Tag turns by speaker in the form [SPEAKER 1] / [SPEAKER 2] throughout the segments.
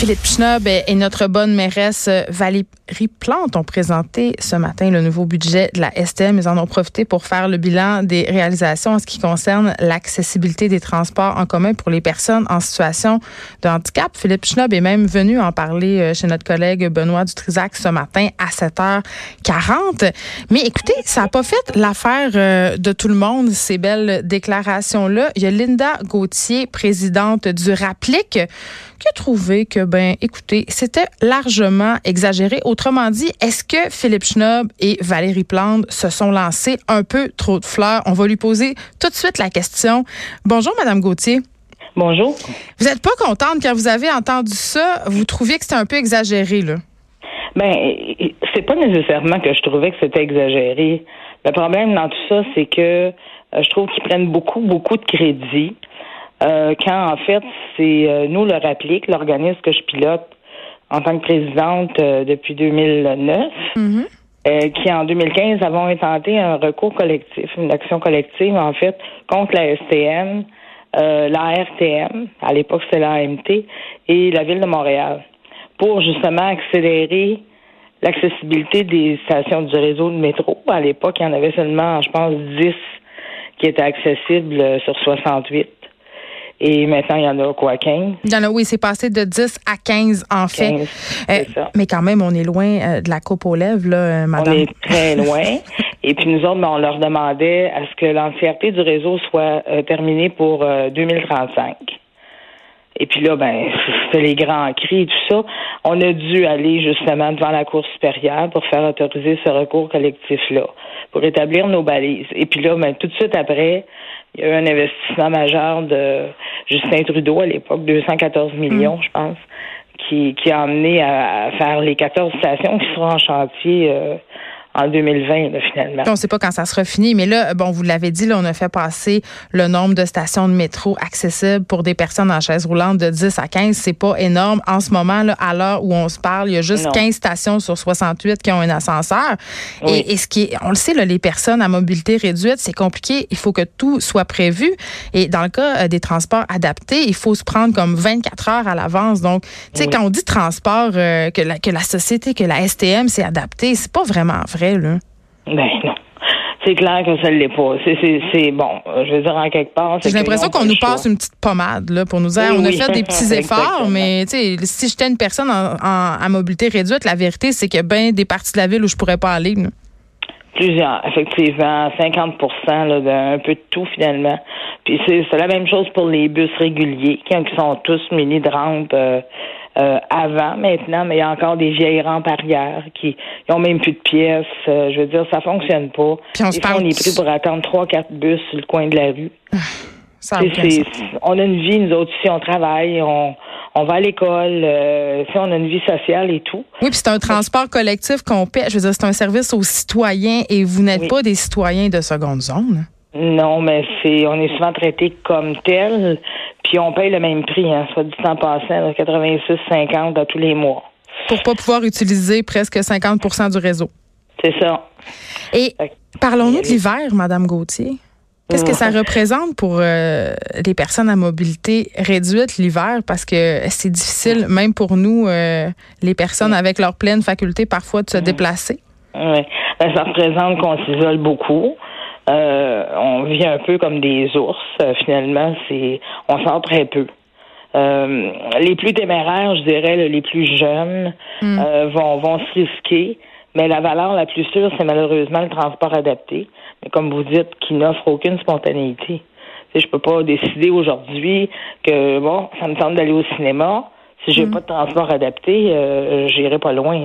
[SPEAKER 1] Philippe Schnob et notre bonne mairesse euh, Valérie Plante ont présenté ce matin le nouveau budget de la STM. Ils en ont profité pour faire le bilan des réalisations en ce qui concerne l'accessibilité des transports en commun pour les personnes en situation de handicap. Philippe Schnob est même venu en parler euh, chez notre collègue Benoît Dutrisac ce matin à 7h40. Mais écoutez, ça n'a pas fait l'affaire euh, de tout le monde, ces belles déclarations-là. Il y a Linda Gauthier, présidente du RAPLIC, qui a trouvé que, ben, écoutez, c'était largement exagéré. Autrement dit, est-ce que Philippe Schnob et Valérie Plante se sont lancés un peu trop de fleurs? On va lui poser tout de suite la question. Bonjour, Madame Gauthier.
[SPEAKER 2] Bonjour.
[SPEAKER 1] Vous n'êtes pas contente quand vous avez entendu ça? Vous trouviez que c'était un peu exagéré, là?
[SPEAKER 2] Ben, c'est pas nécessairement que je trouvais que c'était exagéré. Le problème dans tout ça, c'est que euh, je trouve qu'ils prennent beaucoup, beaucoup de crédit. Euh, quand en fait, c'est euh, nous le RAPLIC, l'organisme que je pilote en tant que présidente euh, depuis 2009, mm-hmm. qui en 2015 avons intenté un recours collectif, une action collective en fait contre la STM, la RTM, à l'époque c'était la AMT, et la ville de Montréal, pour justement accélérer l'accessibilité des stations du réseau de métro. À l'époque, il y en avait seulement, je pense, 10 qui étaient accessibles sur 68. Et maintenant, il y en a quoi, 15?
[SPEAKER 1] Il y en a, oui, c'est passé de 10 à 15, en fait. 15, euh, mais quand même, on est loin euh, de la coupe aux lèvres, là, euh, madame.
[SPEAKER 2] On est très loin. Et puis, nous autres, ben, on leur demandait à ce que l'entièreté du réseau soit terminée pour 2035. Et puis là, ben, c'était les grands cris et tout ça. On a dû aller justement devant la Cour supérieure pour faire autoriser ce recours collectif-là, pour établir nos balises. Et puis là, ben, tout de suite après, il y a eu un investissement majeur de Justin Trudeau à l'époque, 214 millions, mm. je pense, qui, qui a amené à, faire les 14 stations qui seront en chantier euh, en 2020, finalement.
[SPEAKER 1] On ne sait pas quand ça sera fini, mais là, bon, vous l'avez dit, là, on a fait passer le nombre de stations de métro accessibles pour des personnes en chaise roulante de 10 à 15. C'est pas énorme. En ce moment, là, à l'heure où on se parle, il y a juste 15 stations sur 68 qui ont un ascenseur. Et, ce qui est, on le sait, là, les personnes à mobilité réduite, c'est compliqué. Il faut que tout soit prévu. Et dans le cas euh, des transports adaptés, il faut se prendre comme 24 heures à l'avance. Donc, tu sais, quand on dit transport, euh, que, la, que la société, que la STM s'est adaptée, c'est pas vraiment vrai. Ben
[SPEAKER 2] non. C'est clair que ça ne l'est pas. C'est bon. Je veux dire, en quelque part.
[SPEAKER 1] J'ai l'impression qu'on nous passe une petite pommade là, pour nous dire on a fait des petits efforts, mais si j'étais une personne en, à mobilité réduite, la vérité, c'est qu'il y a bien des parties de la ville où je pourrais pas aller.
[SPEAKER 2] Plusieurs, effectivement, 50% d'un peu de tout finalement. Puis c'est la même chose pour les bus réguliers, qui, sont tous munis de rampes. Euh, euh, avant maintenant, mais il y a encore des vieilles rampes arrière qui n'ont même plus de pièces. Euh, je veux dire, ça fonctionne pas.
[SPEAKER 1] Puis on, se
[SPEAKER 2] on est pris pour attendre trois, quatre bus sur le coin de la rue. Ah,
[SPEAKER 1] ça
[SPEAKER 2] on a une vie, nous autres, si on travaille, on, on va à l'école, euh, si on a une vie sociale et tout.
[SPEAKER 1] Oui, puis c'est un transport collectif qu'on paie. Je veux dire, c'est un service aux citoyens et vous n'êtes pas des citoyens de seconde zone.
[SPEAKER 2] Non, mais c'est on est souvent traité comme tel, puis on paye le même prix, hein, soit du temps passé, 86,50 à tous les mois.
[SPEAKER 1] Pour pas pouvoir utiliser presque 50% du réseau.
[SPEAKER 2] C'est ça.
[SPEAKER 1] Et parlons-nous de l'hiver, Madame Gauthier. Qu'est-ce que ça représente pour euh, les personnes à mobilité réduite l'hiver? Parce que c'est difficile, même pour nous, euh, les personnes avec leur pleine faculté, parfois, de se déplacer.
[SPEAKER 2] Oui. Ben, ça représente qu'on s'isole beaucoup. Euh, on vit un peu comme des ours. Euh, finalement, c'est on sort très peu. Euh, les plus téméraires, je dirais, les plus jeunes, hmm. vont, vont se risquer. Mais la valeur la plus sûre, c'est malheureusement le transport adapté. Mais comme vous dites, qui n'offre aucune spontanéité. Je je peux pas décider aujourd'hui que bon, ça me tente d'aller au cinéma. Si j'ai hmm. pas de transport adapté, euh, j'irai pas loin.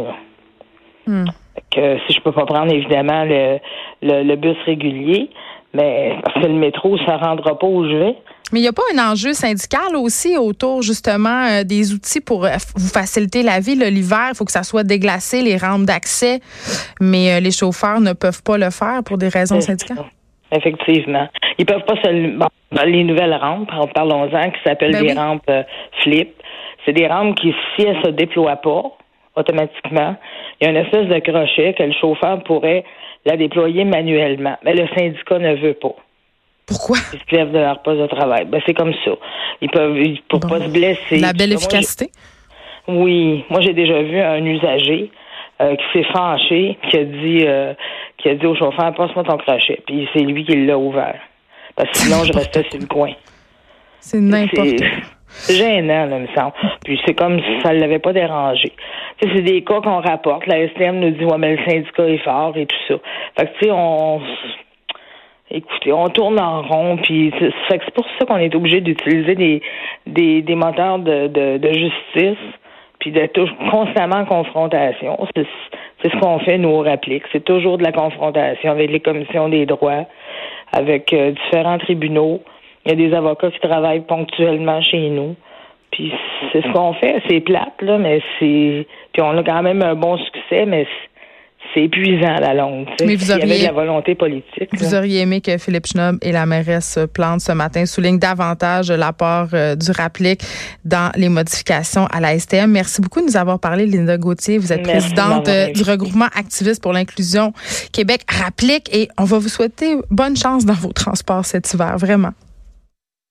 [SPEAKER 2] Hmm. Que si je peux pas prendre évidemment le, le, bus régulier, mais parce que le métro, ça rendra pas où je vais.
[SPEAKER 1] Mais il n'y a pas un enjeu syndical aussi autour justement euh, des outils pour euh, vous faciliter la vie. L'hiver, il faut que ça soit déglacé, les rampes d'accès, mais euh, les chauffeurs ne peuvent pas le faire pour des raisons syndicales?
[SPEAKER 2] Effectivement. Ils peuvent pas seulement. les nouvelles rampes, parlons-en, qui s'appellent ben des rampes flip. C'est des rampes qui, si elles se déploient pas, automatiquement. Il y a une espèce de crochet que le chauffeur pourrait la déployer manuellement. Mais le syndicat ne veut pas.
[SPEAKER 1] Pourquoi?
[SPEAKER 2] Ils se lèvent de leur poste de travail. Ben, c'est comme ça. Ils peuvent, pour pas se blesser.
[SPEAKER 1] La belle efficacité?
[SPEAKER 2] Oui, moi j'ai déjà vu un usager euh, qui s'est fâché, qui a dit euh, qui a dit au chauffeur passe-moi ton crochet, puis c'est lui qui l'a ouvert. Parce que sinon je restais sur le coin.
[SPEAKER 1] C'est n'importe quoi.
[SPEAKER 2] Gênant, là, me semble. Puis c'est comme si ça ne l'avait pas dérangé. C'est des cas qu'on rapporte. La STM nous dit, ouais, mais le syndicat est fort et tout ça. Fait que, tu sais, on, écoutez, on tourne en rond, puis c'est pour ça qu'on est obligé d'utiliser des, des, des moteurs de, de, justice, puis d'être constamment en confrontation. C'est ce qu'on fait, nous, au RAPLIC. C'est toujours de la confrontation avec les commissions des droits, avec euh, différents tribunaux. Il y a des avocats qui travaillent ponctuellement chez nous. Puis c'est ce qu'on fait. C'est plate, là, mais c'est. Puis on a quand même un bon succès, mais c'est épuisant à la longue. Mais vous auriez, la volonté politique.
[SPEAKER 1] Vous auriez aimé que Philippe Schnob et la mairesse Plante ce matin soulignent davantage l'apport euh, du RAPLIC dans les modifications à la STM. Merci beaucoup de nous avoir parlé, Linda Gauthier. Vous êtes présidente euh, du regroupement activiste pour l'inclusion Québec RAPLIC et on va vous souhaiter bonne chance dans vos transports cet hiver, vraiment.